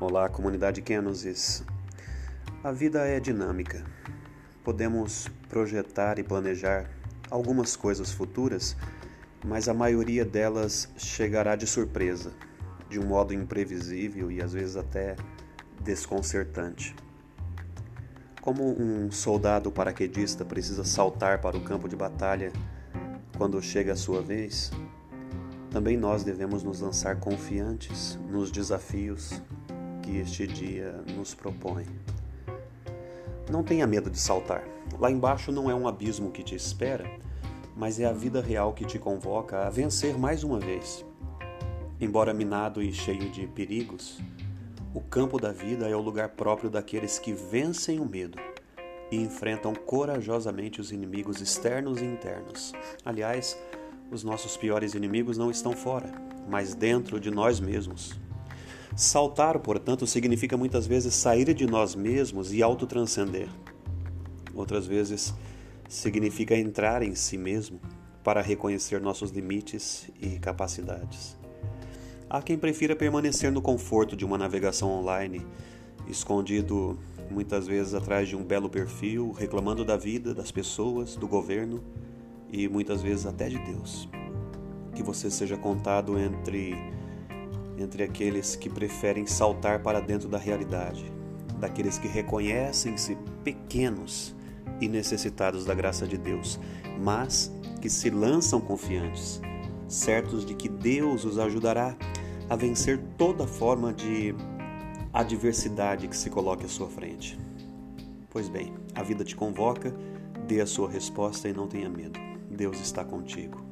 Olá, comunidade Kenosis. A vida é dinâmica. Podemos projetar e planejar algumas coisas futuras, mas a maioria delas chegará de surpresa, de um modo imprevisível e às vezes até desconcertante. Como um soldado paraquedista precisa saltar para o campo de batalha quando chega a sua vez, também nós devemos nos lançar confiantes nos desafios que este dia nos propõe. Não tenha medo de saltar. Lá embaixo não é um abismo que te espera, mas é a vida real que te convoca a vencer mais uma vez. Embora minado e cheio de perigos, o campo da vida é o lugar próprio daqueles que vencem o medo e enfrentam corajosamente os inimigos externos e internos. Aliás, os nossos piores inimigos não estão fora, mas dentro de nós mesmos. Saltar, portanto, significa muitas vezes sair de nós mesmos e autotranscender. Outras vezes significa entrar em si mesmo para reconhecer nossos limites e capacidades. Há quem prefira permanecer no conforto de uma navegação online, escondido muitas vezes atrás de um belo perfil, reclamando da vida, das pessoas, do governo e muitas vezes até de Deus. Que você seja contado entre entre aqueles que preferem saltar para dentro da realidade, daqueles que reconhecem-se pequenos e necessitados da graça de Deus, mas que se lançam confiantes, certos de que Deus os ajudará a vencer toda forma de adversidade que se coloque à sua frente. Pois bem, a vida te convoca, dê a sua resposta e não tenha medo. Deus está contigo.